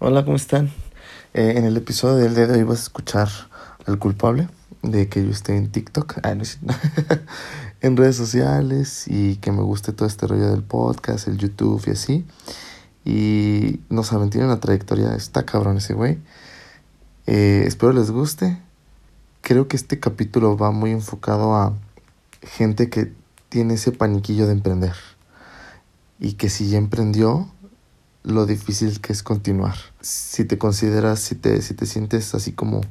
Hola, ¿cómo están? Eh, en el episodio del día de hoy vas a escuchar al culpable de que yo esté en TikTok, ah, no, en redes sociales y que me guste todo este rollo del podcast, el YouTube y así. Y no saben, tiene una trayectoria, está cabrón ese güey. Eh, espero les guste. Creo que este capítulo va muy enfocado a gente que tiene ese paniquillo de emprender y que si ya emprendió, lo difícil que es continuar. Si te consideras, si te, si te sientes así como,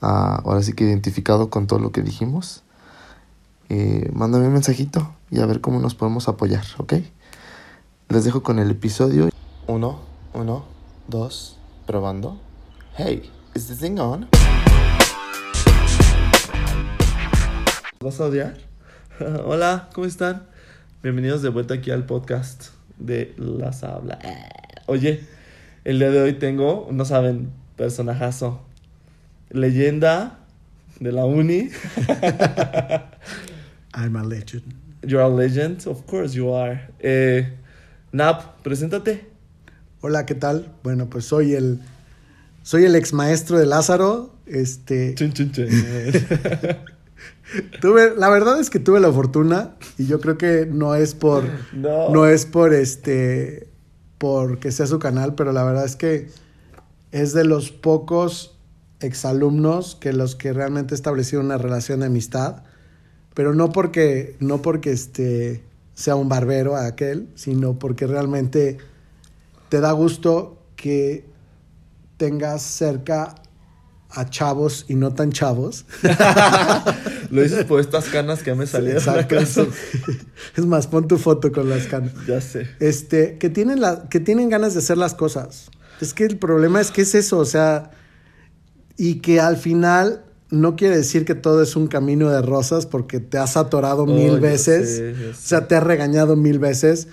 ah, ahora sí que identificado con todo lo que dijimos, eh, mándame un mensajito y a ver cómo nos podemos apoyar, ¿ok? Les dejo con el episodio. Uno, uno, dos, probando. Hey, is this thing on? ¿Vas a odiar? Hola, ¿cómo están? Bienvenidos de vuelta aquí al podcast de Las Habla. Oye, el día de hoy tengo, no saben, personajazo. Leyenda de la uni. I'm a legend. You're a legend, of course you are. Eh, Nap, preséntate. Hola, ¿qué tal? Bueno, pues soy el soy el ex maestro de Lázaro. Este. Chun, chun, chun. tuve, la verdad es que tuve la fortuna y yo creo que no es por No. no es por este porque sea su canal, pero la verdad es que es de los pocos exalumnos que los que realmente establecieron una relación de amistad, pero no porque no porque este sea un barbero aquel, sino porque realmente te da gusto que tengas cerca a chavos y no tan chavos. Lo dices por estas canas que me salieron. Exacto, sí. Es más, pon tu foto con las canas. Ya sé. Este, que tienen, la, que tienen ganas de hacer las cosas. Es que el problema es que es eso, o sea, y que al final no quiere decir que todo es un camino de rosas porque te has atorado Oh, mil ya veces, sé, o sea, te has regañado mil veces,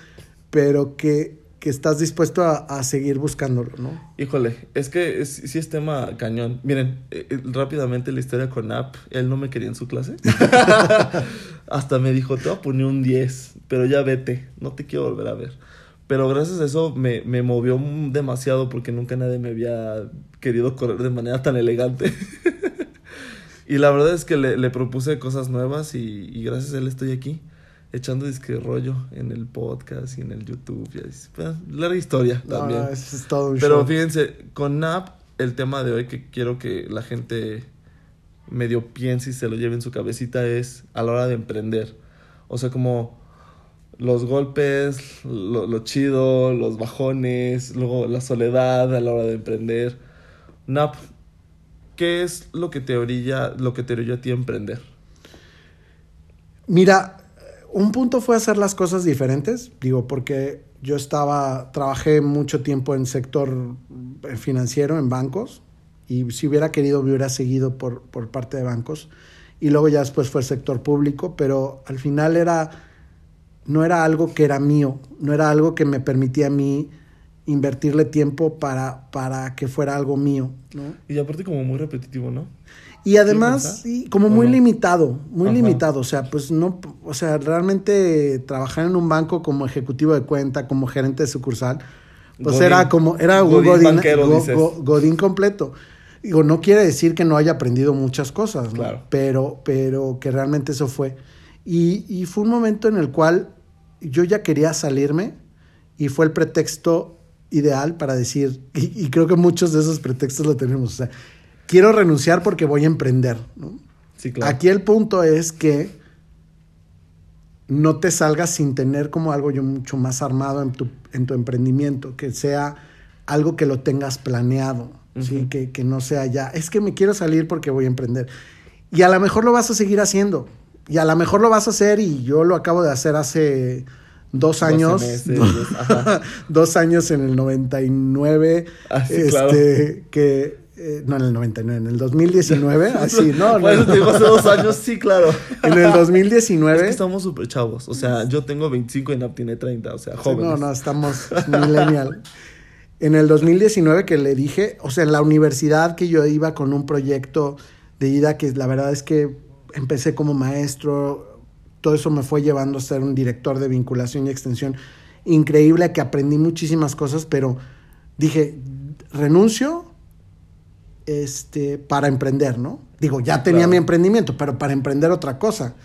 pero que, que estás dispuesto a, a seguir buscándolo, ¿no? Híjole, es que es- sí es tema cañón. Miren, eh, eh, rápidamente la historia con App. Él no me quería en su clase. Hasta me dijo, te voy a poner un 10, pero ya vete, no te quiero volver a ver. Pero gracias a eso me, me movió demasiado porque nunca nadie me había querido correr de manera tan elegante. y la verdad es que le, le propuse cosas nuevas y, y gracias a él estoy aquí. Echando disque rollo en el podcast y en el YouTube. Y así, pues, larga historia también. No, eso es todo un Pero show. fíjense, con NAP, el tema de hoy que quiero que la gente medio piense y se lo lleve en su cabecita es a la hora de emprender. O sea, como los golpes, lo, lo chido, los bajones, luego la soledad a la hora de emprender. NAP, ¿qué es lo que te orilla, lo que te orilla a ti a emprender? Mira, un punto fue hacer las cosas diferentes, digo, porque yo estaba, trabajé mucho tiempo en sector eh, financiero, en bancos, y si hubiera querido, hubiera seguido por, por parte de bancos, y luego ya después fue el sector público, pero al final era, no era algo que era mío, no era algo que me permitía a mí invertirle tiempo para, para que fuera algo mío. Y aparte como muy repetitivo, ¿no? Y además, sí, como ¿O muy no? limitado, muy Ajá. limitado. O sea, pues no, o sea, realmente trabajar en un banco como ejecutivo de cuenta, como gerente de sucursal, pues Godín. era como, era un Godín Godín, banquero, go- dices. go- Godín completo. Digo, no quiere decir que no haya aprendido muchas cosas, ¿no? Claro. Pero, pero que realmente eso fue. Y, y fue un momento en el cual yo ya quería salirme y fue el pretexto ideal para decir, y, y creo que muchos de esos pretextos lo tenemos, o sea, quiero renunciar porque voy a emprender, ¿no? Sí, claro. Aquí el punto es que no te salgas sin tener como algo yo mucho más armado en tu, en tu emprendimiento, que sea algo que lo tengas planeado, ¿sí? Ujú. que, que no sea ya, es que me quiero salir porque voy a emprender. Y a lo mejor lo vas a seguir haciendo, y a lo mejor lo vas a hacer, y yo lo acabo de hacer hace dos años, meses, dos- años en el 99, Ah, sí, este, claro. que, eh, no en el 99, en el 2019, así, no, Por no, te digo hace dos años, sí, claro. en el 2019. Es que estamos súper chavos. O sea, yo tengo 25 y Nap tiene 30. O sea, jóvenes. No, no, estamos millennial. En el 2019 que le dije, o sea, en la universidad que yo iba con un proyecto de ida que la verdad es que empecé como maestro, todo eso me fue llevando a ser un director de vinculación y extensión increíble, que aprendí muchísimas cosas, pero dije, renuncio este, para emprender, ¿no? Digo, ya tenía Claro. mi emprendimiento, pero para emprender otra cosa.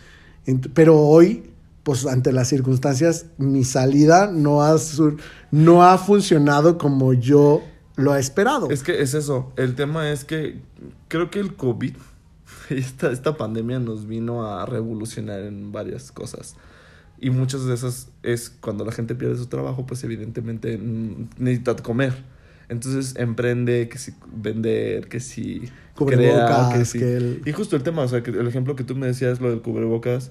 Pero hoy, pues ante las circunstancias, mi salida no ha, sur- no ha funcionado como yo lo he esperado. Es que es eso. El tema es que creo que el COVID, esta, esta pandemia nos vino a revolucionar en varias cosas. Y muchas de esas es cuando la gente pierde su trabajo, pues evidentemente necesita comer. Entonces emprende, que si vender, que si crea, que si... que el- Y justo el tema, o sea, que el ejemplo que tú me decías, lo del cubrebocas,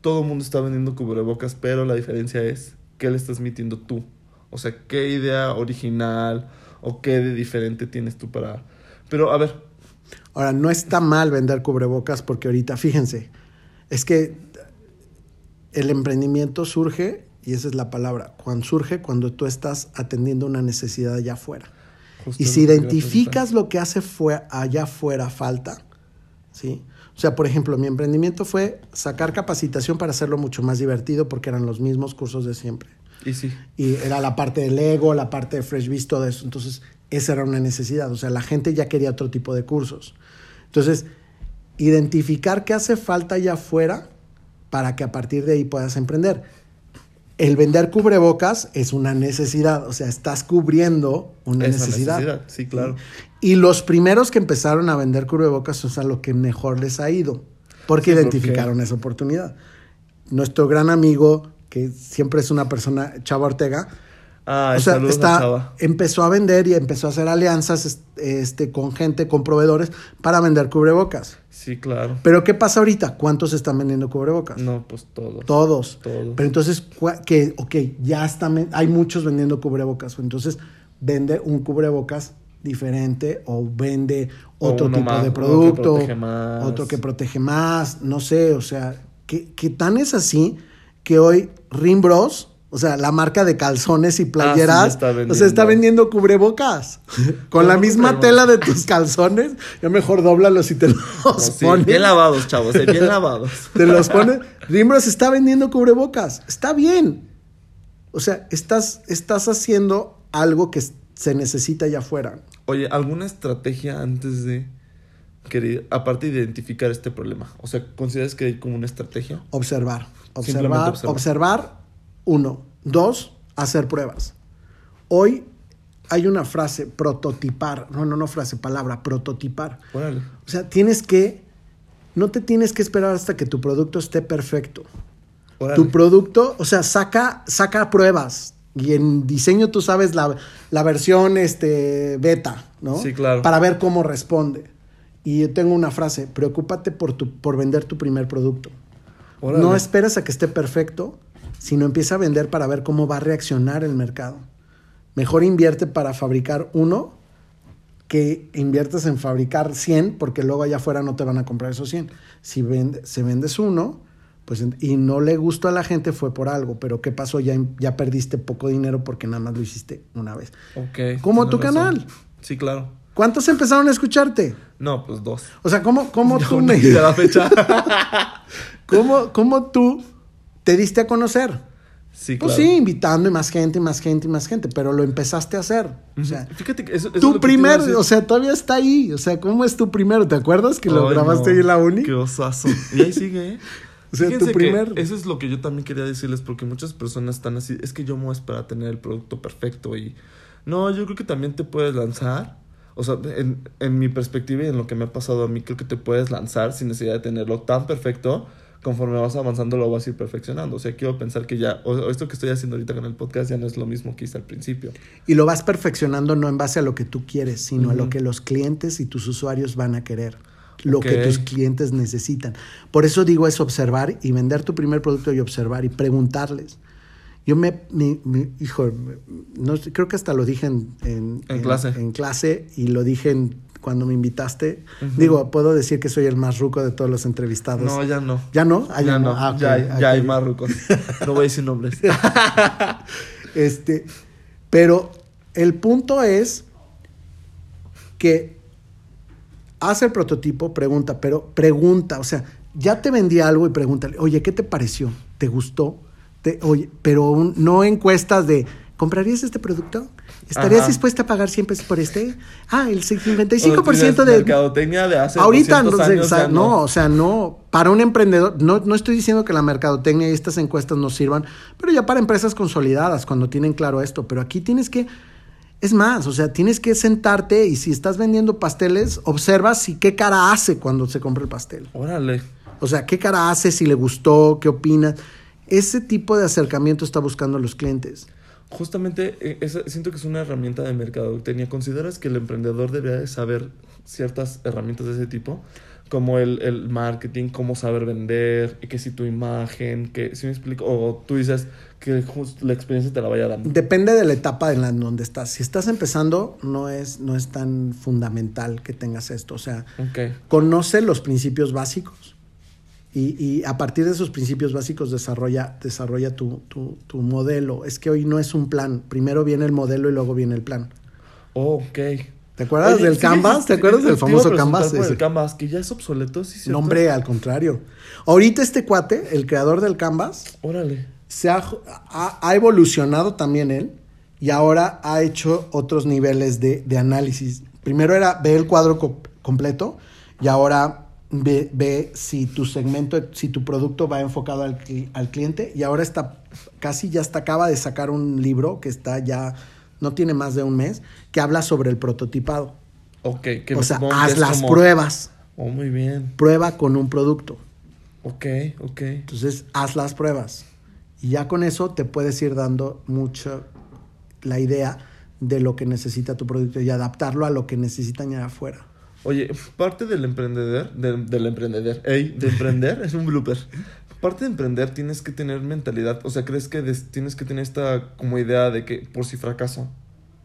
todo el mundo está vendiendo cubrebocas, pero la diferencia es qué le estás metiendo tú. O sea, qué idea original o qué de diferente tienes tú para... Pero a ver, Ahora, no está mal vender cubrebocas porque ahorita, fíjense, es que el emprendimiento surge, y esa es la palabra, cuando surge cuando tú estás atendiendo una necesidad allá afuera. justo Y si lo identificas lo que hace fue allá afuera falta, ¿sí? O sea, por ejemplo, mi emprendimiento fue sacar capacitación para hacerlo mucho más divertido porque eran los mismos cursos de siempre. Y sí, Y era la parte de Lego, la parte de Fresh Beast, todo eso. Entonces, esa era una necesidad. O sea, la gente ya quería otro tipo de cursos. Entonces, identificar qué hace falta allá afuera para que a partir de ahí puedas emprender. El vender cubrebocas es una necesidad, o sea, estás cubriendo una Esa necesidad. necesidad, sí, claro. Y los primeros que empezaron a vender cubrebocas es a lo que mejor les ha ido, porque Sí, identificaron esa oportunidad. Nuestro gran amigo, que siempre es una persona, Chava Ortega, Ah, o sea, a está, empezó a vender y empezó a hacer alianzas es- este, con gente, con proveedores para vender cubrebocas. Sí, claro. Pero ¿qué pasa ahorita? ¿Cuántos están vendiendo cubrebocas? No, pues todos. Todos. Todos. Pero entonces, que, ok, ya están, hay muchos vendiendo cubrebocas. Entonces, vende un cubrebocas diferente o vende otro tipo más, de uno que producto, protege más. otro que protege más, no sé, o sea, que, que tan es así que hoy Rimbros, o sea, la marca de calzones y playeras, Ah, está o sea, está vendiendo. vendiendo cubrebocas. Con la ¿Cómo misma tela de tus calzones, ya mejor dóblalos y te los No, sí, pones. bien lavados, chavos, eh, bien lavados. Te los pones. Rimbros está vendiendo cubrebocas. Está bien. O sea, estás, estás haciendo algo que se necesita allá afuera. Oye, ¿alguna estrategia antes de querer, aparte de identificar este problema? O sea, ¿consideras que hay como una estrategia? Observar. observar. Observar. Uno. Dos, hacer pruebas. Hoy hay una frase, prototipar. No, no, no frase, palabra, prototipar. Órale. O sea, tienes que. No te tienes que esperar hasta que tu producto esté perfecto. Tu producto, o sea, saca, saca pruebas. Y en diseño tú sabes la, la versión este, beta, ¿no? Sí, claro. Para ver cómo responde. Y yo tengo una frase, preocúpate por, tu, por vender tu primer producto. Órale. No esperes a que esté perfecto, sino empieza a vender para ver cómo va a reaccionar el mercado. Mejor invierte para fabricar uno que inviertes en fabricar 100 porque luego allá afuera no te van a comprar esos 100. Si vende, se vendes uno pues, y no le gustó a la gente fue por algo, pero ¿qué pasó? Ya, ya perdiste poco dinero porque nada más lo hiciste una vez. Ok. Como tu razón. canal. Sí, claro. ¿Cuántos empezaron a escucharte? No, pues dos. O sea, ¿cómo, cómo tú me... la fecha. ¿Cómo, cómo tú te diste a conocer? Sí, Pues claro. sí, invitando y más gente, y más gente, y más gente, pero lo empezaste a hacer. O sea, Fíjate que eso, eso es tu primer, o sea, todavía está ahí. O sea, ¿cómo es tu primero? ¿Te acuerdas que lo grabaste no, ahí en la uni? Qué osazo. Y ahí sigue, ¿eh? O sea, tu Fíjense primer- Eso es lo que yo también quería decirles, porque muchas personas están así. Es que yo me voy a esperar a tener el producto perfecto. Y. No, yo creo que también te puedes lanzar. O sea, en, en mi perspectiva y en lo que me ha pasado a mí, creo que te puedes lanzar sin necesidad de tenerlo tan perfecto. Conforme vas avanzando, lo vas a ir perfeccionando. O sea, quiero pensar que ya. O, esto que estoy haciendo ahorita con el podcast ya no es lo mismo que hice al principio. Y lo vas perfeccionando no en base a lo que tú quieres, sino a lo que los clientes y tus usuarios van a querer. Lo que tus clientes necesitan. Por eso digo es observar y vender tu primer producto y observar y preguntarles. Yo me, mi, mi- hijo, no, creo que hasta lo dije en, en, En clase. en clase y lo dije en- cuando me invitaste. Digo, puedo decir que soy el más ruco de todos los entrevistados. No, ya no. ¿Ya no? Ah, ya no. Ah, ya, hay- ya hay ok. más rucos. No voy a decir nombres. Este, pero el punto es que hace el prototipo, pregunta, pero pregunta, o sea, ya te vendí algo y pregúntale, oye, ¿qué te pareció? ¿Te gustó? Te- oye, pero un- no encuestas de, ¿comprarías este producto? ¿Estarías Ajá. dispuesta a pagar 100 pesos por este? Ah, el O 55% tienes de... mercadotecnia de hace Ahorita, 200 no, sé, años o sea, ya no, o sea, no, para un emprendedor, no, no estoy diciendo que la mercadotecnia y estas encuestas no sirvan, pero ya para empresas consolidadas, cuando tienen claro esto, pero aquí tienes que, es más, o sea, tienes que sentarte y si estás vendiendo pasteles, observa si qué cara hace cuando se compra el pastel. Órale. O sea, qué cara hace, si le gustó, qué opina. Ese tipo de acercamiento está buscando los clientes. Justamente eh, esa- siento que es una herramienta de mercadotecnia. ¿Consideras que el emprendedor debería de saber ciertas herramientas de ese tipo? Como el, el marketing, cómo saber vender, que si tu imagen, que si me explico, o tú dices que la experiencia te la vaya dando. Depende de la etapa en la en donde estás. Si estás empezando, no es, no es tan fundamental que tengas esto. O sea, conoce los principios básicos y, y a partir de esos principios básicos desarrolla, desarrolla tu, tu, tu modelo. Es que hoy no es un plan. Primero viene el modelo y luego viene el plan. Ok. ¿Te acuerdas Oye, del sí, Canvas? ¿Te acuerdas del famoso Canvas? el Canvas, que ya es obsoleto, sí. No, hombre, al contrario. Ahorita este cuate, el creador del Canvas, Órale. se ha, ha- ha evolucionado también él y ahora ha hecho otros niveles de, de análisis. Primero era ve el cuadro co- completo y ahora ve, ve si tu segmento, si tu producto va enfocado al, al cliente y ahora está casi ya está acaba de sacar un libro que está ya no tiene más de un mes que habla sobre el prototipado. Ok. Que o sea, haz las como- pruebas, Oh, muy bien. prueba con un producto. Ok, ok. Entonces, haz las pruebas. Y ya con eso te puedes ir dando mucho la idea de lo que necesita tu producto y adaptarlo a lo que necesitan allá afuera. Oye, parte del emprendedor, del, emprendedor, ey, de emprender es un blooper. Parte de emprender tienes que tener mentalidad, o sea, crees que tienes que tener esta como idea de que por si fracaso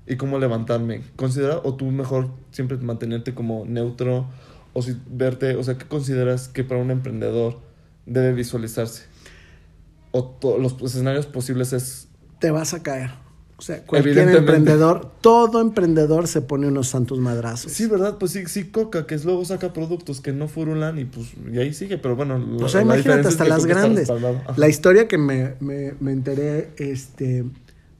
y cómo levantarme. Considera o tú mejor siempre mantenerte como neutro o si verte, o sea, ¿qué consideras que para un emprendedor debe visualizarse? O to- los escenarios posibles es Te vas a caer. O sea, cualquier emprendedor, todo emprendedor se pone unos santos madrazos. Sí, ¿verdad? Pues sí, sí, Coca, que es luego saca productos que no furulan y pues y ahí sigue, pero bueno. la- O sea, la imagínate es hasta que las grandes. La historia que me, me- me enteré este,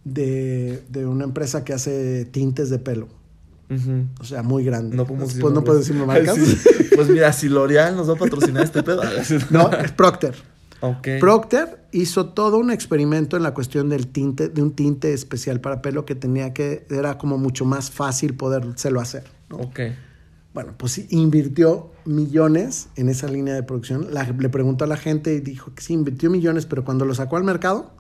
de, de una empresa que hace tintes de pelo. O sea, muy grande. No podemos decir Pues no puedo decir marcas. Sí. Pues mira, si L'Oreal nos va a patrocinar este pedo. No, es Procter. Procter hizo todo un experimento en la cuestión del tinte, de un tinte especial para pelo que tenía que, era como mucho más fácil podérselo hacer. ¿no? Ok. Bueno, pues invirtió millones en esa línea de producción. La- le preguntó a la gente y dijo que sí, invirtió millones, pero cuando lo sacó al mercado,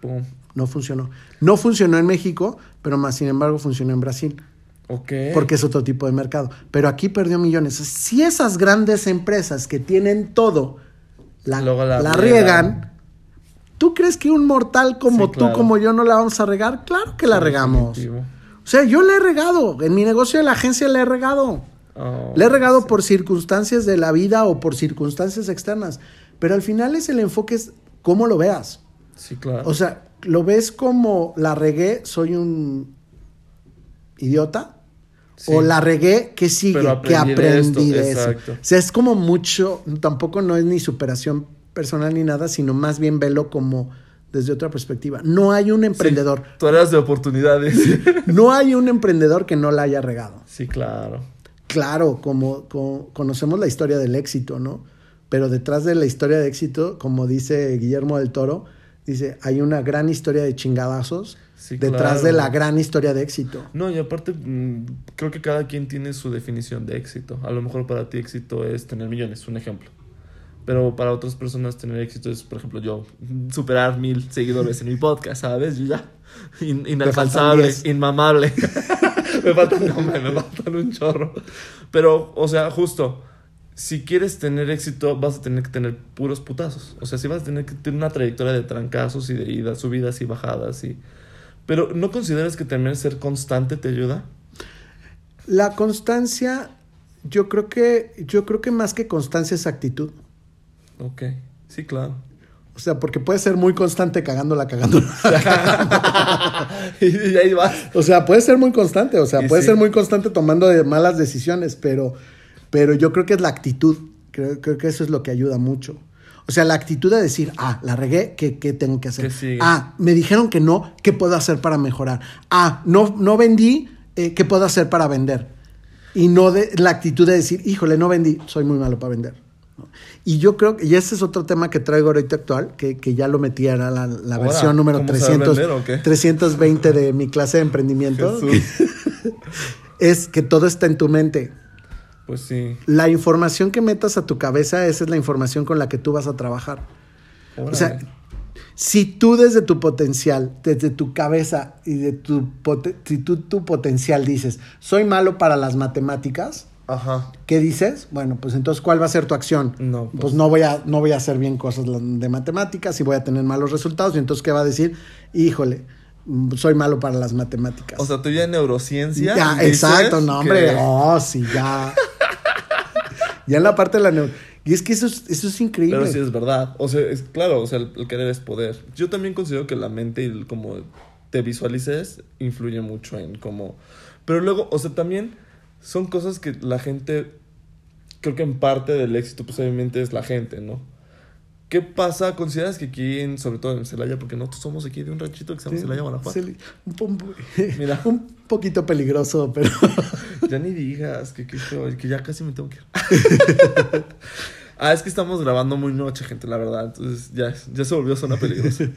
Pum. no funcionó. No funcionó en México, pero más sin embargo funcionó en Brasil, Ok. porque es otro tipo de mercado. Pero aquí perdió millones. Si esas grandes empresas que tienen todo la, Luego la la riegan. ¿tú crees que un mortal como Sí, tú, claro. como yo, no la vamos a regar? Claro que la regamos. Definitivo. O sea, yo la he regado. En mi negocio de la agencia la he regado. Oh, Le he regado sí. por circunstancias de la vida o por circunstancias externas. Pero al final es el enfoque, es cómo lo veas. Sí, claro. O sea, lo ves como la regué, soy un idiota. Sí. O la regué, ¿qué sigue? Pero que aprendí de esto, de eso. O sea, es como mucho, tampoco no es ni superación personal ni nada, sino más bien velo como desde otra perspectiva. No hay un emprendedor, Sí, tú eras de oportunidades. no hay un emprendedor que no la haya regado. sí, claro. Claro, como, como conocemos la historia del éxito, ¿no? Pero detrás de la historia de éxito, como dice Guillermo del Toro, dice, hay una gran historia de chingadazos Sí, detrás claro. de la gran historia de éxito. No, y aparte, mm, creo que cada quien tiene su definición de éxito. A lo mejor para ti éxito es tener millones, un ejemplo. Pero para otras personas tener éxito es, por ejemplo, yo, superar mil seguidores en mi podcast, ¿sabes? Yo ya, in- inalcanzable, inmamable. me faltan, no, me, me faltan un chorro. Pero, o sea, justo, si quieres tener éxito, vas a tener que tener puros putazos. O sea, sí vas a tener que tener una trayectoria de trancazos y de idas, subidas y bajadas y... Pero ¿no consideras que también ser constante te ayuda? La constancia, yo creo que, yo creo que más que constancia es actitud. Ok, sí, claro. O sea, porque puede ser muy constante cagándola, cagándola. y ahí vas. O sea, puede ser muy constante, o sea, Y puede sí. ser muy constante tomando de malas decisiones, pero, pero yo creo que es la actitud. Creo, creo que eso es lo que ayuda mucho. O sea, la actitud de decir, ah, la regué, ¿qué, qué tengo que hacer? Ah, me dijeron que no, ¿qué puedo hacer para mejorar? Ah, no, no vendí, eh, ¿qué puedo hacer para vender? Y no de la actitud de decir, híjole, no vendí, soy muy malo para vender. ¿no? Y yo creo que, y ese es otro tema que traigo ahorita actual, que, que ya lo metí, era la, la Ahora, versión número ¿cómo saber 300, vender o qué? 320 de mi clase de emprendimiento, es que todo está en tu mente. Pues sí. La información que metas a tu cabeza, esa es la información con la que tú vas a trabajar. O sea, si tú desde tu potencial, desde tu cabeza y de tu, si tú tu potencial dices, soy malo para las matemáticas, Ajá. ¿qué dices? Bueno, pues entonces, ¿cuál va a ser tu acción? No, pues, pues- no, voy a, no voy a hacer bien cosas de matemáticas y voy a tener malos resultados. Y entonces, ¿qué va a decir? Híjole, soy malo para las matemáticas. O sea, tú ya en neurociencia. Ya, exacto, no, hombre. que- Oh, sí, ya. ya en la parte de la neuro. Y es que eso es, eso es increíble. Pero sí es verdad. O sea, es claro, o sea, el, el querer es poder. Yo también considero que la mente y el cómo te visualices influye mucho en cómo. Pero luego, o sea, también son cosas que la gente. Creo que en parte del éxito, pues obviamente es la gente, ¿no? ¿Qué pasa? ¿Consideras que aquí, en, sobre todo en Celaya, porque nosotros somos aquí de un ranchito que se llama Celaya, Guanajuato? Mira. un poquito peligroso, pero Ya ni digas que, que ya casi me tengo que ir. ah, es que estamos grabando muy noche, gente, la verdad. Entonces ya, ya se volvió zona peligrosa.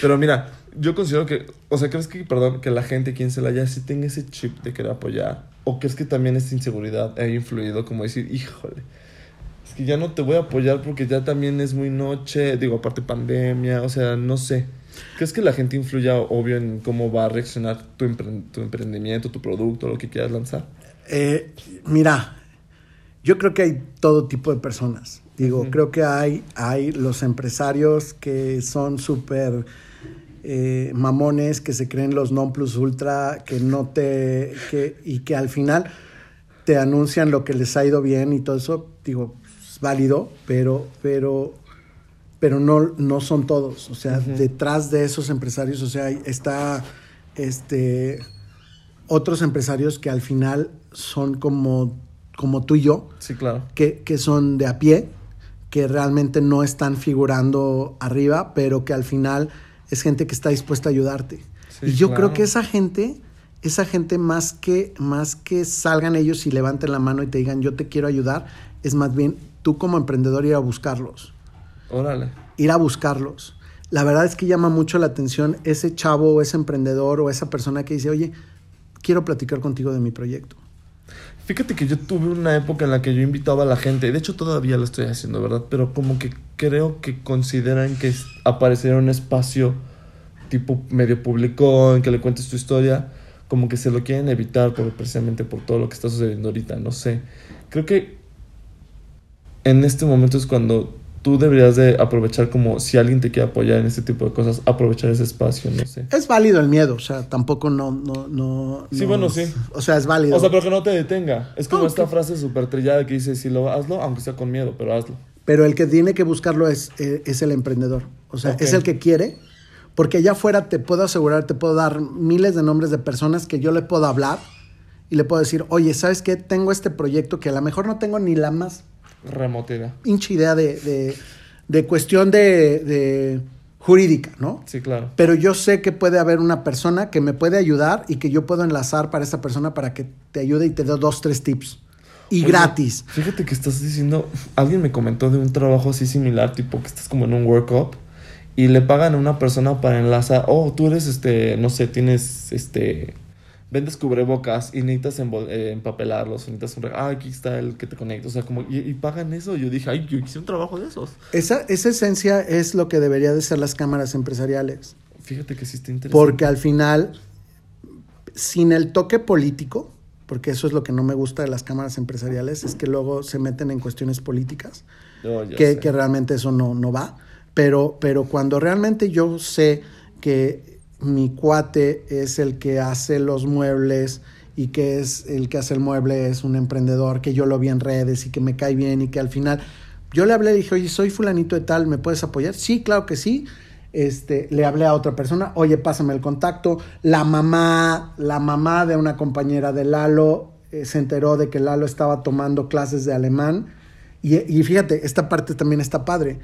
Pero mira, yo considero que, o sea, ¿crees que, perdón, que la gente aquí en Celaya sí tenga ese chip de querer apoyar? ¿O crees que también esta inseguridad ha influido como decir, híjole, es que ya no te voy a apoyar porque ya también es muy noche, digo, aparte pandemia, o sea, no sé. ¿Crees que la gente influya, obvio, en cómo va a reaccionar tu, empre- tu emprendimiento, tu producto, lo que quieras lanzar? Eh, mira, yo creo que hay todo tipo de personas. Digo, creo que hay, hay los empresarios que son súper eh, mamones, que se creen los non plus ultra, que no te. Que, y que al final te anuncian lo que les ha ido bien y todo eso. Digo, válido, pero, pero, pero no, no son todos. O sea, detrás de esos empresarios, o sea, está este otros empresarios que al final son como, como tú y yo, Sí, claro. que, que son de a pie, que realmente no están figurando arriba, pero que al final es gente que está dispuesta a ayudarte. Sí, y yo claro. creo que esa gente, esa gente más que, más que salgan ellos y levanten la mano y te digan yo te quiero ayudar, es más bien tú como emprendedor ir a buscarlos Órale. ir a buscarlos. La verdad es que llama mucho la atención ese chavo o ese emprendedor o esa persona que dice, oye, quiero platicar contigo de mi proyecto. Fíjate que yo tuve una época en la que yo invitaba a la gente, de hecho todavía lo estoy haciendo, ¿verdad? Pero como que creo que consideran que aparecer un espacio tipo medio público en que le cuentes tu historia, como que se lo quieren evitar por, precisamente por todo lo que está sucediendo ahorita, no sé. Creo que en este momento es cuando tú deberías de aprovechar como si alguien te quiere apoyar en este tipo de cosas, aprovechar ese espacio, no sé. Es válido el miedo, o sea, tampoco no... no, no Sí, no- bueno, sí. O sea, es válido. O sea, pero que no te detenga. Es como No, esta que- frase súper trillada que dice, si lo hazlo, aunque sea con miedo, pero hazlo. Pero el que tiene que buscarlo es, eh, es el emprendedor. O sea, es el que quiere. Porque allá afuera te puedo asegurar, te puedo dar miles de nombres de personas que yo le puedo hablar y le puedo decir, oye, ¿sabes qué? Tengo este proyecto que a lo mejor no tengo ni la más Remota idea. pinche idea de, de, de cuestión de, de jurídica, ¿no? Sí, claro. Pero yo sé que puede haber una persona que me puede ayudar y que yo puedo enlazar para esa persona para que te ayude y te dé dos, tres tips. Y Oye, gratis. Fíjate que estás diciendo, alguien me comentó de un trabajo así similar, tipo que estás como en un workup y le pagan a una persona para enlazar, oh, tú eres este, no sé, tienes este, vendes cubrebocas y necesitas eh, empapelarlos, necesitas un, ah, aquí está el que te conecta, o sea, como, y, y pagan eso. Yo dije, ay, yo hice un trabajo de esos. Esa, esa esencia es lo que debería de ser las cámaras empresariales. Fíjate que sí está interesante. Porque al final, sin el toque político, porque eso es lo que no me gusta de las cámaras empresariales, es que luego se meten en cuestiones políticas. Oh, que, que realmente eso no, no va. Pero, pero cuando realmente yo sé que mi cuate es el que hace los muebles y que es el que hace el mueble es un emprendedor, que yo lo vi en redes y que me cae bien y que al final yo le hablé y dije, oye, soy fulanito de tal, ¿me puedes apoyar? Sí, claro que sí. Este, le hablé a otra persona, oye, pásame el contacto. La mamá, la mamá de una compañera de Lalo eh, se enteró de que Lalo estaba tomando clases de alemán. Y, y fíjate, esta parte también está padre.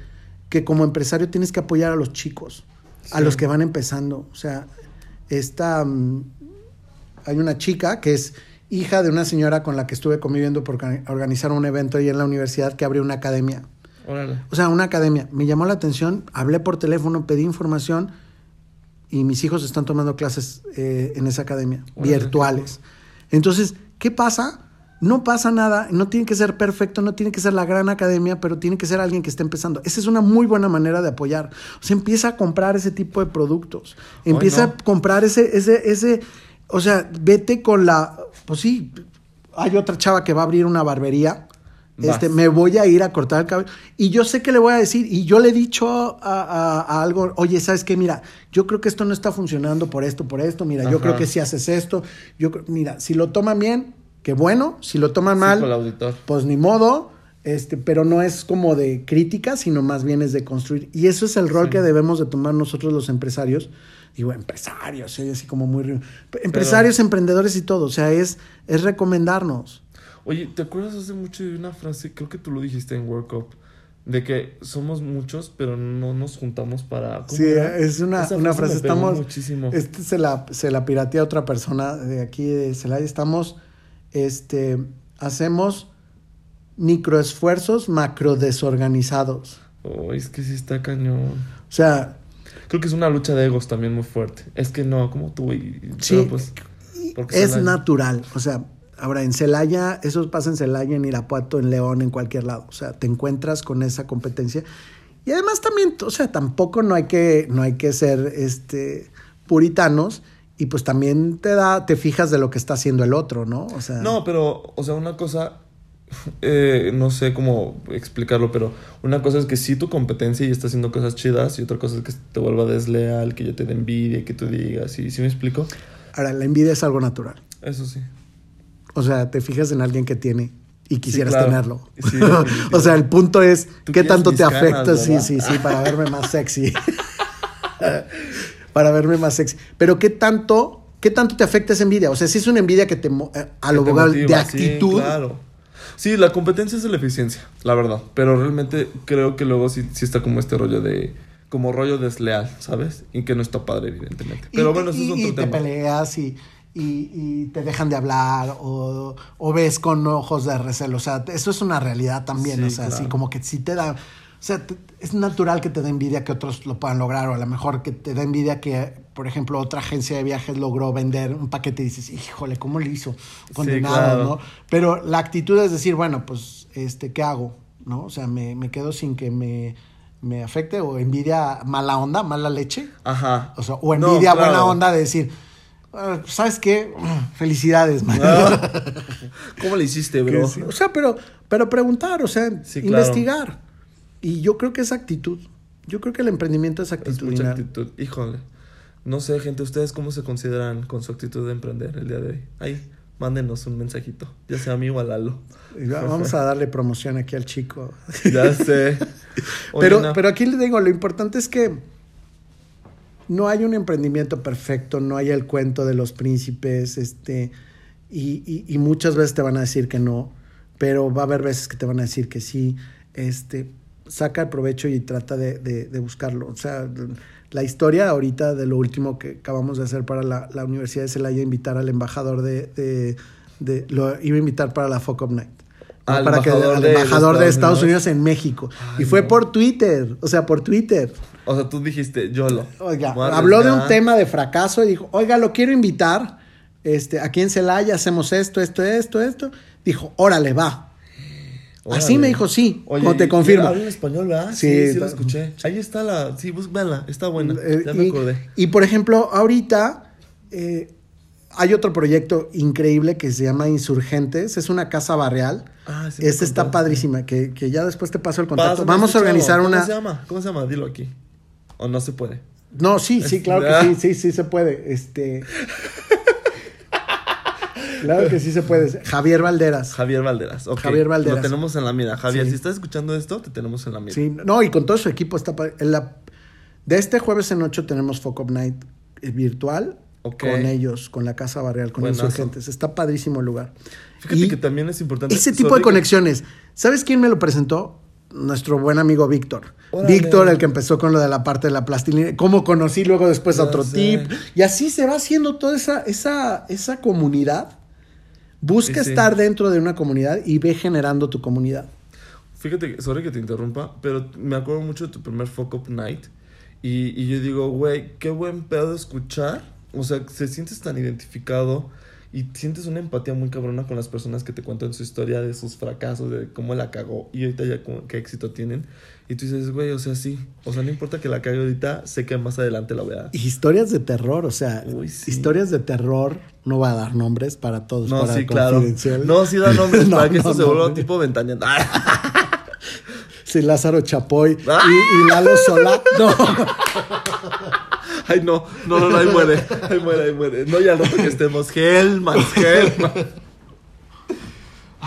que como empresario tienes que apoyar a los chicos, a los que van empezando. O sea, esta, mm, hay una chica que es hija de una señora con la que estuve conviviendo por orga- organizar un evento ahí en la universidad que abrió una academia. Órale. O sea, una academia. Me llamó la atención, hablé por teléfono, pedí información y mis hijos están tomando clases eh, en esa academia, Órale, virtuales. Entonces, ¿qué pasa? No pasa nada, no tiene que ser perfecto, no tiene que ser la gran academia, pero tiene que ser alguien que esté empezando. Esa es una muy buena manera de apoyar. O sea, empieza a comprar ese tipo de productos. Empieza no. a comprar ese, ese, ese, o sea, vete con la, pues sí, hay otra chava que va a abrir una barbería. Vas. Este, me voy a ir a cortar el cabello. Y yo sé que le voy a decir, y yo le he dicho a, a- a algo, oye, ¿sabes qué? Mira, yo creo que esto no está funcionando por esto, por esto. Mira, yo creo que si haces esto, yo creo- mira, si lo toman bien, qué bueno. Si lo toman Sí, mal, auditor. pues ni modo. Este, pero no es como de crítica, sino más bien es de construir. Y eso es el rol que debemos de tomar nosotros los empresarios. Digo, empresarios, soy así como muy... Empresarios, emprendedores y todo. O sea, es, es recomendarnos. Oye, ¿te acuerdas hace mucho de una frase? Creo que tú lo dijiste en World Cup. De que somos muchos, pero no nos juntamos para. ¿cómo Sí, era? es una, Esa una frase Estamos. Muchísimo. Este se la, se la piratea otra persona de aquí de Celaya. Estamos. Este. Hacemos microesfuerzos macro desorganizados. Oh, es que sí está cañón. O sea, Creo que es una lucha de egos también muy fuerte. Es que no, como tú, y. Sí, pues, es Celaya- natural. O sea, ahora en Celaya, eso pasa en Celaya, en Irapuato, en León, en cualquier lado. O sea, te encuentras con esa competencia. Y además también, o sea, tampoco no hay que, no hay que ser este puritanos. Y pues también te da, te fijas de lo que está haciendo el otro, ¿no? O sea. No, pero, o sea, una cosa, eh, no sé cómo explicarlo, pero una cosa es que sí tu competencia y está haciendo cosas chidas y otra cosa es que te vuelva desleal, que yo te dé envidia, y que tú digas, ¿sí, ¿sí me explico? Ahora, la envidia es algo natural. Eso sí. O sea, te fijas en alguien que tiene y quisieras claro. tenerlo. Sí, o sea, el punto es qué tanto te canas, afecta. sí, sí, sí, para verme más sexy. para verme más sexy. Pero qué tanto, qué tanto te afecta esa envidia. O sea, si es una envidia que te eh, a lo te motiva, de sí, actitud. claro. Sí, la competencia es de la eficiencia, la verdad. Pero realmente creo que luego sí, sí está como este rollo de. Como rollo desleal, ¿sabes? Y que no está padre, evidentemente. Y- Pero bueno, eso y- es otro y te tema. peleas y, y- te dejan de hablar o, o ves con ojos de recelo. O sea, eso es una realidad también. Sí, o sea, así claro. como que si te da. O sea, te- es natural que te dé envidia que otros lo puedan lograr, o a lo mejor que te da envidia que, por ejemplo, otra agencia de viajes logró vender un paquete y dices, híjole, ¿cómo le hizo? Condenado, claro. ¿no? Pero la actitud es decir, bueno, pues, este, ¿qué hago? ¿No? O sea, me, me quedo sin que me, me afecte o envidia mala onda, mala leche. Ajá. O sea, o No, envidia claro. buena onda de decir, "Ah, ¿sabes qué? Felicidades, man. Ah, ¿Cómo le hiciste, bro? sí, O sea, pero, pero preguntar, o sea, Sí, claro. investigar. Y yo creo que es actitud. Yo creo que el emprendimiento es Es mucha actitud. Híjole. No sé, gente, ¿ustedes cómo se consideran con su actitud de emprender el día de hoy? Ahí, mándenos un mensajito, ya sea a mí o a Lalo. Vamos a darle promoción aquí al chico. Ya sé. Oye, pero, no. pero aquí le digo, lo importante es que no hay un emprendimiento perfecto, no hay el cuento de los príncipes, este, y, y- y muchas veces te van a decir que no, pero va a haber veces que te van a decir que sí. Este, saca el provecho y trata de, de- de buscarlo. O sea, la historia ahorita de lo último que acabamos de hacer para la, la Universidad de Celaya, invitar al embajador de, de- de- lo iba a invitar para la FOCOP Night. ¿no? Al para embajador que al embajador de, Estados Estados Unidos. Unidos en México. Ay, y fue no. por Twitter, o sea, por Twitter. O sea, tú dijiste, yo lo. Oiga, habló de un tema de fracaso y dijo, oiga, lo quiero invitar. Este, aquí en Celaya hacemos esto, esto, esto, esto. Dijo, órale, va. Así me dijo, sí, Oye, como te confirmo. Habla en español, ¿verdad? Sí, Sí, sí, lo escuché. Ahí está la. Sí, bus, véanla, está buena. Eh, ya me y, acordé. y, por ejemplo, ahorita eh, hay otro proyecto increíble que se llama Insurgentes. Es una casa barrial. Ah, sí Esta está padrísima, que, que ya después te paso el contacto. Pásame Vamos a organizar una... ¿Cómo se llama? ¿Cómo se llama? Dilo aquí. ¿O no se puede? No, sí, sí, claro que ah. sí, sí, sí se puede. Este. Claro que sí se puede. Javier Valderas. Javier Valderas. ok. Javier Valderas. Lo tenemos en la mira. Javier, Sí. si estás escuchando esto, te tenemos en la mira. Sí, no, y con todo su equipo está en la De este jueves en 8 tenemos Focus Night eh, virtual con ellos, con la Casa Barrial, con Buenazo. insurgentes. Está padrísimo el lugar. Fíjate Y que también es importante. Ese tipo Sorry de conexiones. ¿Sabes quién me lo presentó? nuestro buen amigo Víctor. Víctor, el que empezó con lo de la parte de la plastilina, cómo conocí luego después a otro sé. tip. Y así se va haciendo toda esa, esa, esa comunidad. Busca Sí, sí. estar dentro de una comunidad y ve generando tu comunidad. Fíjate, sorry que te interrumpa, pero me acuerdo mucho de tu primer Fuck Up Night. Y, y yo digo, güey, qué buen pedo escuchar. O sea, se sientes tan identificado y sientes una empatía muy cabrona con las personas que te cuentan su historia de sus fracasos, de cómo la cagó y ahorita ya qué éxito tienen. Y tú dices, güey, o sea, sí. O sea, no importa que la cague ahorita, sé que más adelante la vea. Y historias de terror, o sea, Uy, sí. historias de terror, no va a dar nombres para todos. No, para sí, claro. No, sí da nombres No, para que no, esto se vuelva tipo ventaña. Sí, Lázaro Chapoy Ah. y, y Lalo Sola. No. Ay, no, no, no, no, ahí muere, ahí muere, ahí muere. No, ya no que estemos. Hellman, Hellman.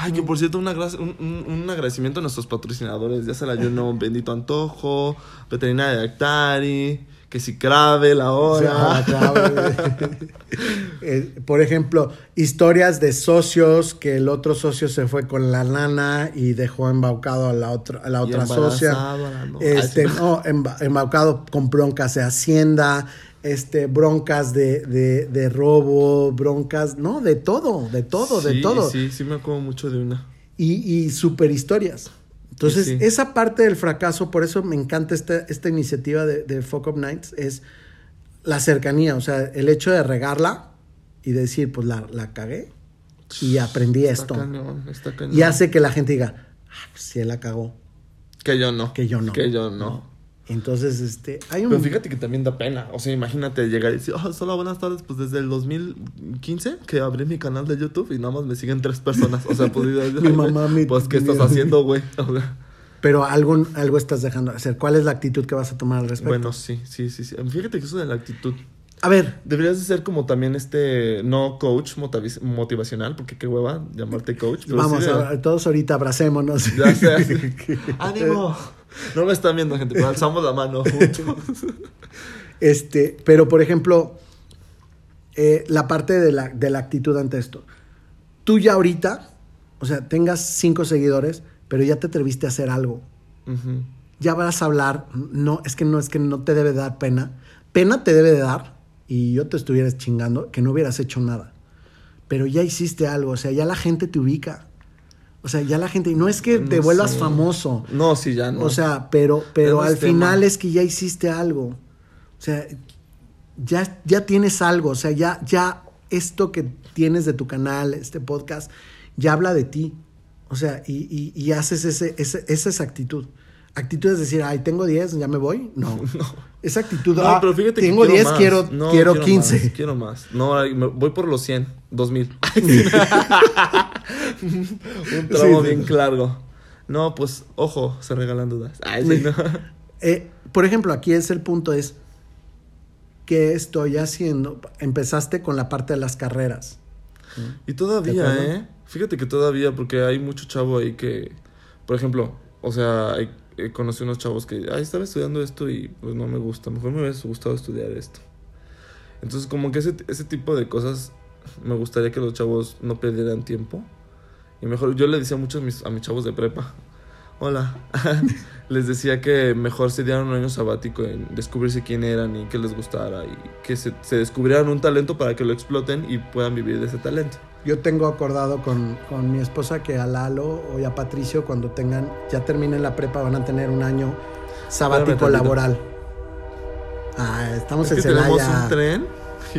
Ay, que por cierto, un, un, un- agradecimiento a nuestros patrocinadores. Ya se la ayuno Bendito Antojo, Veterinaria de Actari, que si Crave la hora. eh, por ejemplo, historias de socios que el otro socio se fue con la nana y dejó embaucado a la otra, a la otra socia. no- Este, no, emba- embaucado con broncas de Hacienda, este, broncas de, de, de robo, broncas, no, de todo, de todo, de Sí, todo. Sí, sí, me acuerdo mucho de una. y, y super historias. Entonces, Sí, sí. esa parte del fracaso, por eso me encanta esta, esta iniciativa de, de Fuck Up Nights, es la cercanía, o sea, el hecho de regarla y decir, pues la, la cagué y aprendí Está esto. cañón, está cañón. Y hace que la gente diga, ah, pues si él la cagó, Que yo no. que yo no. Que yo no. Entonces, este, hay un... Pero fíjate que también da pena. O sea, imagínate llegar y decir, oh, hola, buenas tardes. Pues desde el 2015 que abrí mi canal de YouTube y nada más me siguen tres personas. O sea, pues, Mi mamá, mi- pues ¿qué estás haciendo, güey? O sea, Pero algo, algo estás dejando de hacer. ¿Cuál es la actitud que vas a tomar al respecto? bueno, sí, sí, sí, sí. Fíjate que eso de la actitud. A ver, Deberías de ser como también este, no coach motivacional, porque qué hueva llamarte coach. pero vamos, sí a- todos ahorita abracémonos. Ya sé. ¡Ánimo! No me están viendo, gente, pero alzamos la mano juntos. Este, pero por ejemplo, eh, la parte de la, de la actitud ante esto. Tú ya ahorita, o sea, tengas cinco seguidores, pero ya te atreviste a hacer algo. Ya vas a hablar, no, es que no, es que no te debe dar pena. Pena te debe de dar, y yo te estuvieras chingando, que no hubieras hecho nada. Pero ya hiciste algo, o sea, ya la gente te ubica. O sea, ya la gente, no es que te No vuelvas sé. famoso. No, sí, ya no. O sea, pero, pero no al tema. final es que ya hiciste algo. O sea, ya, ya tienes algo. O sea, ya, ya esto que tienes de tu canal, este podcast, ya habla de ti. O sea, y, y, y haces ese, ese, esa es actitud. Actitud es decir, ay, tengo 10, ya me voy. No. Esa actitud, No, ah, pero fíjate que tengo quiero 10, más. quiero, No, quiero 15. más, quiero más. No, voy por los 100, 2000. Un tramo Sí, sí. bien claro. No, pues, ojo, se regalan dudas. Ay, sí, no. Eh, por ejemplo, aquí es el punto es, ¿qué estoy haciendo? Empezaste con la parte de las carreras. Y ¿De todavía? ¿eh? Fíjate que todavía, porque hay mucho chavo ahí que, por ejemplo, o sea, hay- eh, conocí unos chavos que, ay, estaba estudiando esto y pues no me gusta, mejor me hubiera gustado estudiar esto. Entonces, como que ese, ese tipo de cosas, me gustaría que los chavos no perdieran tiempo. Y mejor, yo le decía mucho a mis, a mis chavos de prepa, hola, les decía que mejor se dieran un año sabático en descubrirse quién eran y qué les gustara y que se, se descubrieran un talento para que lo exploten y puedan vivir de ese talento. Yo tengo acordado con, con mi esposa que a Lalo o a Patricio cuando tengan, ya terminen la prepa, van a tener un año sabático laboral. Ah, estamos Es que en tenemos Celaya. un tren.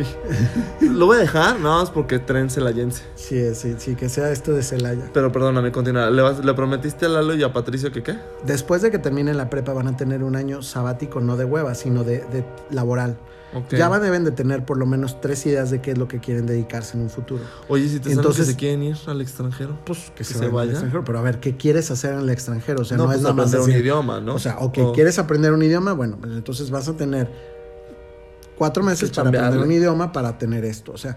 Lo voy a dejar, nada más porque tren celayense. Sí, sí, sí, que sea esto de Celaya. Pero perdóname, continúa. ¿Le, vas- le prometiste a Lalo y a Patricio que qué? Después de que terminen la prepa van a tener un año sabático, no de hueva, sino de, de laboral. Ok. Ya van, deben de tener por lo menos tres ideas de qué es lo que quieren dedicarse en un futuro. Oye, si te Entonces- Entonces, que se quieren ir al extranjero. Pues que, se vayan al vayan. extranjero. Pero a ver, ¿qué quieres hacer en el extranjero? O sea, no, no, es pues nada más aprender un decir- idioma, ¿no? O sea, ok, O- ¿quieres aprender un idioma? Bueno, pues entonces vas a tener cuatro meses para aprender un idioma para tener esto. O sea,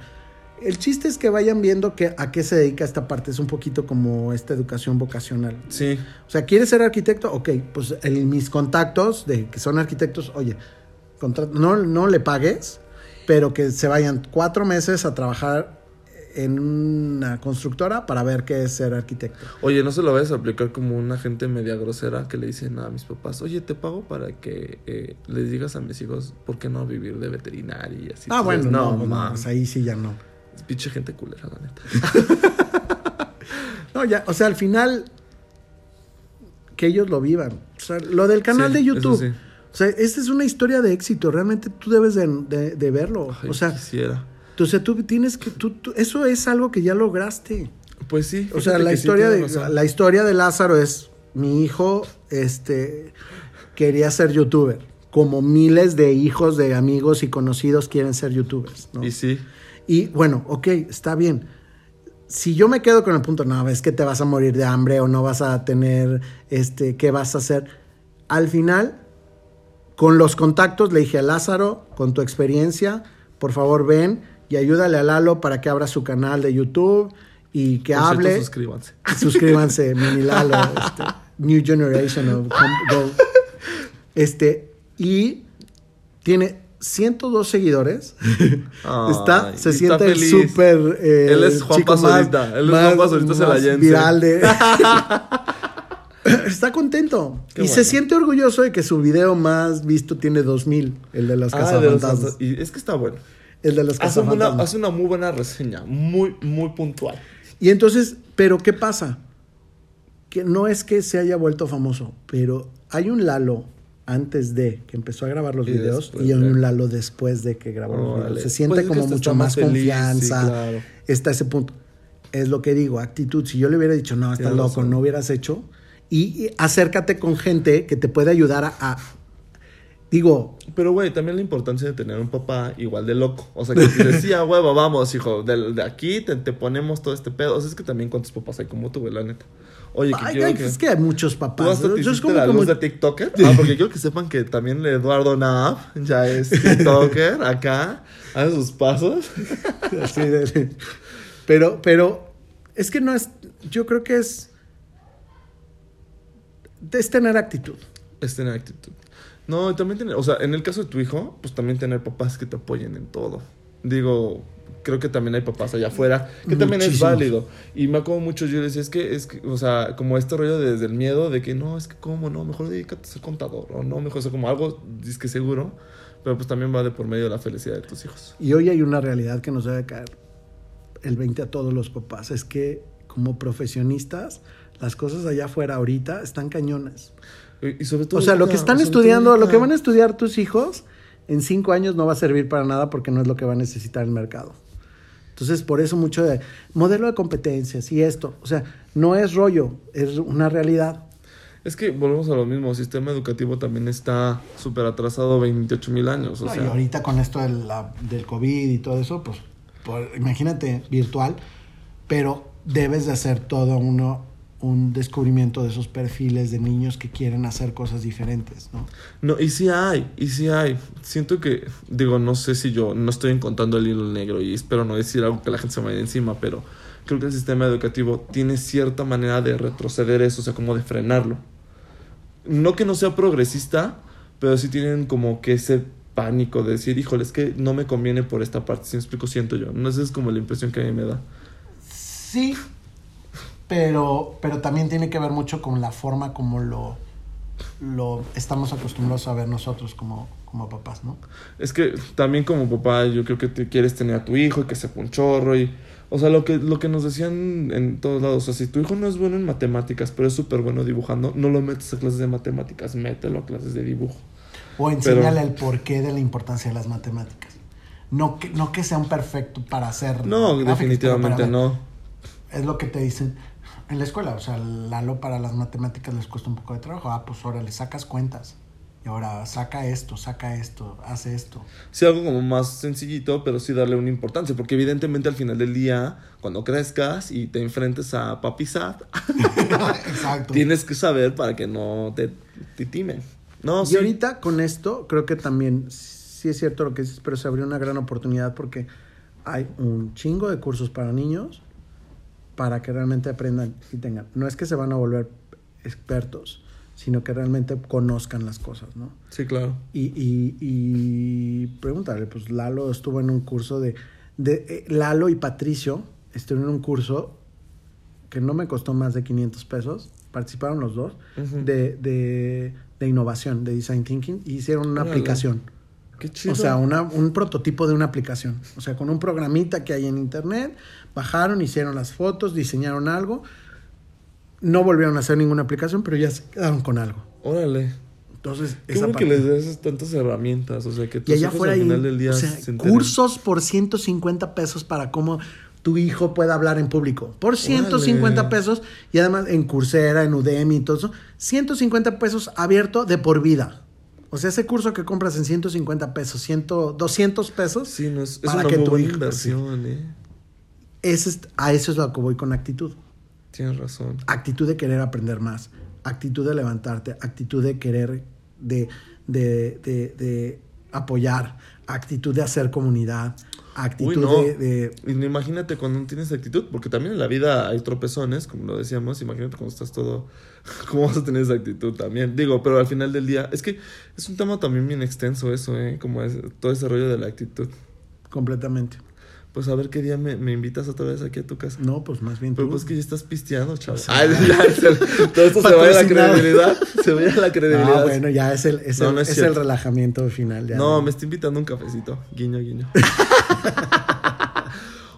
el chiste es que vayan viendo que, a qué se dedica esta parte. Es un poquito como esta educación vocacional. Sí. O sea, ¿quieres ser arquitecto? Ok, pues el- mis contactos de que son arquitectos, oye, no, no le pagues, pero que se vayan cuatro meses a trabajar en una constructora para ver qué es ser arquitecto. Oye, no se lo vayas a aplicar como una gente media grosera que le dicen a mis papás, oye, te pago para que eh, les digas a mis hijos por qué no vivir de veterinaria y así. Ah, bueno, no, no, pues ahí sí ya no. Es pinche gente culera, la neta. No, ya, o sea, al final que ellos lo vivan. O sea, lo del canal Sí, de YouTube. sí. O sea, esta es una historia de éxito. Realmente tú debes de, de- de verlo. Ay, o sea, quisiera. Entonces tú tienes que. Tú, tú- eso es algo que ya lograste. Pues sí. O sea, la sí historia, de, la historia de Lázaro es: mi hijo este, quería ser youtuber. Como miles de hijos de amigos y conocidos quieren ser youtubers. ¿no? Y sí. Y bueno, ok, está bien. Si yo me quedo con el punto, no, es que te vas a morir de hambre o no vas a tener, este, ¿qué vas a hacer? Al final, con los contactos, le dije a Lázaro, con tu experiencia, por favor ven y ayúdale a Lalo para que abra su canal de YouTube y que Por cierto, hable. suscríbanse. Suscríbanse, Mini Lalo, este, New Generation of Go. Este, y tiene 102 seguidores. Ay, está, se siente súper. eh, Él es Juan Pazurita, él es Juan Pazurita Celayense. Viral de. está contento. Qué y se siente orgulloso de que su video más visto tiene 2000, el de los Ah, de los cazafantasmas. fantas- y es que está bueno. El de los Hace una, hace una muy buena reseña, muy, muy puntual. Y entonces, ¿pero qué pasa? Que no es que se haya vuelto famoso, pero hay un Lalo antes de que empezó a grabar los Y videos después y hay un Lalo después de que grabó los videos. Se siente Pues como mucho más feliz, confianza. sí, claro. Está ese punto. Es lo que digo, actitud. Si yo le hubiera dicho, no, estás loco, razón. no hubieras hecho. Y, y acércate con gente que te puede ayudar a. a- digo, Pero, güey, también la importancia de tener un papá igual de loco. O sea, que si decía, huevo, vamos, hijo, de, de aquí te, te ponemos todo este pedo. O sea, es que también cuántos papás hay como tú, güey, la neta. Oye, que ay, quiero ay, que... es que hay muchos ¿Tú papás. hasta te Yo es como, la como- luz de TikToker? Ah, porque quiero que sepan que también Eduardo Nav ya es TikToker acá, hace sus pasos. Así de- pero, pero es que no es. Yo creo que es. Es tener actitud. Es tener actitud. No, también tener, o sea, en el caso de tu hijo, pues también tener papás que te apoyen en todo. Digo, creo que también hay papás allá afuera, que también es válido. Y me acuerdo mucho, yo decía, es que, es que, o sea, como este rollo desde el miedo de que no, es que cómo, no, mejor dedícate a ser contador, o no, mejor ser como algo, es que seguro, pero pues también va de por medio de la felicidad de tus hijos. Y hoy hay una realidad que nos debe caer el 20 a todos los papás. Es que como profesionistas, las cosas allá afuera ahorita están cañonas. Y, sobre todo... O sea, lo que están estudiando, lo que van a estudiar tus hijos, en cinco años no va a servir para nada porque no es lo que va a necesitar el mercado. Entonces, por eso mucho de modelo de competencias y esto. O sea, no es rollo, es una realidad. Es que volvemos a lo mismo, el sistema educativo también está súper atrasado 28 mil años, o No, sea... y ahorita con esto del, la- del COVID y todo eso, pues, por- imagínate, virtual, pero debes de hacer todo uno, un descubrimiento de esos perfiles de niños que quieren hacer cosas diferentes, ¿no? No, y sí hay, y sí hay. Siento que, digo, no sé si yo no estoy encontrando el hilo negro y espero no decir algo que la gente se me vaya encima, pero creo que el sistema educativo tiene cierta manera de retroceder eso, o sea, como de frenarlo. No que no sea progresista, pero sí tienen como que ese pánico de decir, híjole, es que no me conviene por esta parte, si me explico, siento yo. No esa es como la impresión que a mí me da. Sí, pero, pero también tiene que ver mucho con la forma como lo, lo estamos acostumbrados a ver nosotros como, como papás, ¿no? Es que también como papá, yo creo que te quieres tener a tu hijo y que sepa un chorro y... O sea, lo que, lo que nos decían en todos lados, o sea, si tu hijo no es bueno en matemáticas, pero es súper bueno dibujando, no lo metes a clases de matemáticas, mételo a clases de dibujo. O enséñale el porqué de la importancia de las matemáticas. No que, no que sea un perfecto para hacer. No, definitivamente no. Es lo que te dicen en la escuela. O sea, Lalo para las matemáticas les cuesta un poco de trabajo. Ah, pues ahora le sacas cuentas. Y ahora saca esto, saca esto, hace esto. Sí, algo como más sencillito, pero sí darle una importancia, porque evidentemente al final del día, cuando crezcas y te enfrentes a Papi Sad, Exacto. tienes que saber para que no te titimen. No, y sí. ahorita con esto, creo que también sí es cierto lo que dices, pero se abrió una gran oportunidad porque hay un chingo de cursos para niños para que realmente aprendan y tengan. No es que se van a volver expertos, sino que realmente conozcan las cosas, ¿no? Sí, claro. Y, y, y pregúntale, pues Lalo estuvo en un curso de, de eh, Lalo y Patricio estuvieron en un curso que no me costó más de 500 pesos, participaron los dos, de, de, de innovación, de design thinking, y hicieron una aplicación. Qué chido. O sea, una- un prototipo de una aplicación. O sea, con un programita que hay en internet, bajaron, hicieron las fotos, diseñaron algo. No volvieron a hacer ninguna aplicación, pero ya se quedaron con algo. Órale. Entonces, Qué esa bueno que les des tantas herramientas. O sea, que Y tus allá hijos afuera al final del día o sea, se enteren. cursos por 150 pesos para cómo tu hijo pueda hablar en público. Por 150 Órale. pesos y además en Coursera, en Udemy y todo eso. 150 pesos abierto de por vida. O sea, ese curso que compras en 150 pesos, 100, 200 pesos, Sí, no, es, es para una que tu buena inversión, ¿eh? ese es- a eso es lo que voy con actitud. Tienes razón. actitud de querer aprender más, actitud de levantarte, actitud de querer, de, de, de, de apoyar, actitud de hacer comunidad, actitud Uy, no. de, imagínate cuando no tienes actitud, porque también en la vida hay tropezones, como lo decíamos, imagínate cuando estás todo, ¿cómo vas a tener esa actitud también? Digo, pero al final del día, es que es un tema también bien extenso eso, ¿eh? Como es, todo ese rollo de la actitud. completamente. Pues a ver qué día me, me invitas otra vez aquí a tu casa. No, pues más bien Pero tú. pues que ya estás pisteando, chaval. O sea, todo esto se vaya a la credibilidad. Se vaya a la credibilidad. Ah, bueno, ya es el, es No, el, no es el relajamiento final. ya. No, me está invitando un cafecito. Guiño, guiño.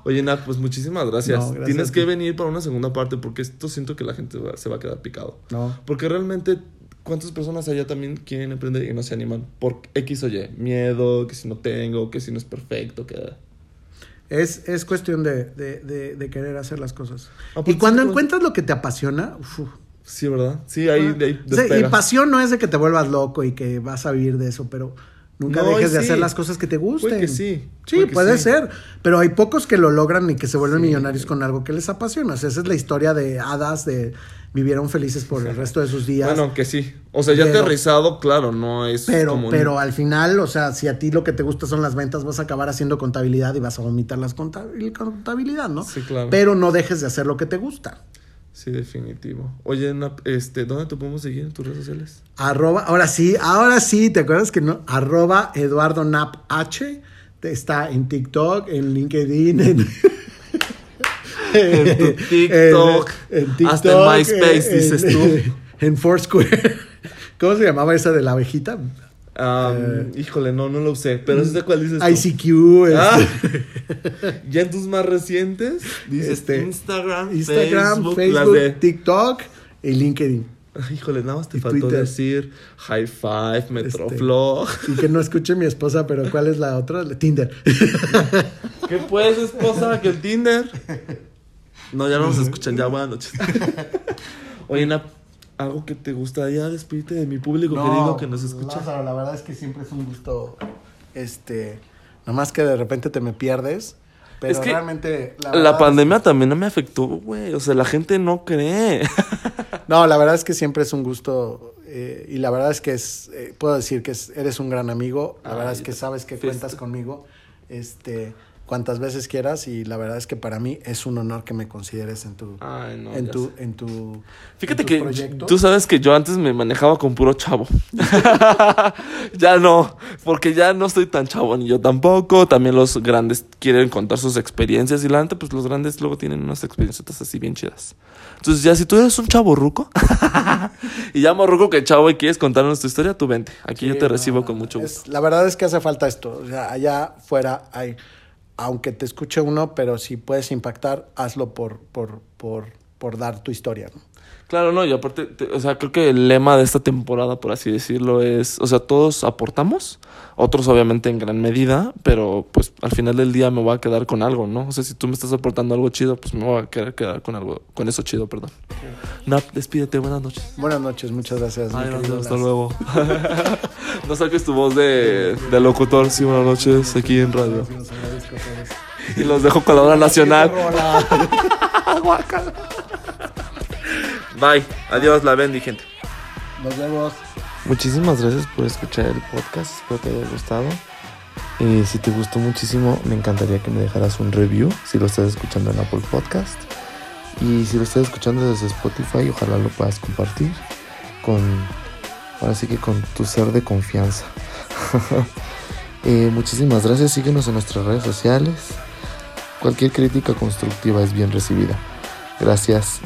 Oye, Nat, pues muchísimas gracias. No, gracias Tienes que venir para una segunda parte porque esto siento que la gente va- se va a quedar picado. No. Porque realmente, ¿cuántas personas allá también quieren emprender y no se animan? Por X o Y. Miedo, que si no tengo, que si no es perfecto, que... Es, es cuestión de, de, de, de querer hacer las cosas. Aparte, y cuando sí, encuentras lo que te apasiona, uf, Sí, ¿verdad? Sí, ahí, de ahí y pasión no es de que te vuelvas loco y que vas a vivir de eso, pero nunca No, dejes de sí. hacer las cosas que te gusten. Puede que sí, Sí, puede ser. Pero hay pocos que lo logran y que se vuelven millonarios con algo que les apasiona. O sea, esa es la historia de hadas de vivieron felices por el resto de sus días. Bueno, que sí. O sea, ya Pero- aterrizado, claro, no es pero, como un- pero al final, o sea, si a ti lo que te gusta son las ventas, vas a acabar haciendo contabilidad y vas a vomitar las contabil- contabilidad, ¿no? Sí, claro. Pero no dejes de hacer lo que te gusta. Sí, definitivo. Oye, este, ¿dónde te podemos seguir en tus redes sociales? Arroba, ahora sí, ahora sí, ¿te acuerdas que no? Arroba Eduardo Nap H. Está en TikTok, en LinkedIn, en, En tu TikTok, hasta en MySpace, dices tú. En Foursquare. ¿Cómo se llamaba esa de la abejita? Ah, Eh. híjole, no, no lo sé. Pero sí sé cuál dices tú. ICQ. este, Ah. ya en tus más recientes dices Este, Instagram, Instagram, Facebook, de... TikTok y LinkedIn. Ay, Híjole, nada más te faltó Twitter. decir High Five, Este. Metroflog. Y que no escuche mi esposa, pero ¿cuál es la otra? Tinder. ¿Qué pues, esposa? ¿Que el Tinder? No, ya no nos escuchan, ya buenas noches. Oye, Nap, algo que te gustaría despedirte de mi público querido que nos escucha. Lázaro, la verdad es que siempre es un gusto, este, nomás que de repente te me pierdes, pero Es que realmente... La, verdad pandemia también no me afectó, güey. O sea, la gente no cree. no, la verdad es que siempre es un gusto eh, y la verdad es que es, eh, puedo decir que es- eres un gran amigo, la Ay, verdad es que sabes que fiesta. cuentas conmigo, este, cuantas veces quieras y la verdad es que para mí es un honor que me consideres en tu... Ay, no. en, ya tu, sé. en tu Fíjate en que proyectos. tú sabes que yo antes me manejaba con puro chavo. ya no, porque ya no estoy tan chavo ni yo tampoco. También los grandes quieren contar sus experiencias y la neta, pues los grandes luego tienen unas experiencias así bien chidas. Entonces ya si tú eres un chavo ruco y ya más ruco que chavo y quieres contarnos tu historia, tú vente. Aquí yo te no, recibo con mucho Es- gusto. la verdad es que hace falta esto. O sea, allá fuera hay, aunque te escuche uno, pero si puedes impactar, hazlo por, por, por, por dar tu historia. ¿no? Claro, no, y aparte, te- o sea, creo que el lema de esta temporada, por así decirlo, es, o sea, todos aportamos, otros obviamente en gran medida, pero pues al final del día me voy a quedar con algo, ¿no? O sea, si tú me estás aportando algo chido, pues me voy a querer quedar con algo, con eso chido, perdón. Nap, despídete, buenas noches. Buenas noches, muchas gracias. Ay, querido hasta luego. no saques tu voz de, de locutor, sí, buenas noches, aquí en radio. Y los dejo con la hora nacional. Bye, adiós, la bendi, gente. Nos vemos. Muchísimas gracias por escuchar el podcast. Espero te haya gustado. Eh, si te gustó muchísimo, me encantaría que me dejaras un review si lo estás escuchando en Apple Podcast. Y si lo estás escuchando desde Spotify, ojalá lo puedas compartir con, ahora sí que con tu ser de confianza. Eh, muchísimas gracias. Síguenos en nuestras redes sociales. Cualquier crítica constructiva es bien recibida. Gracias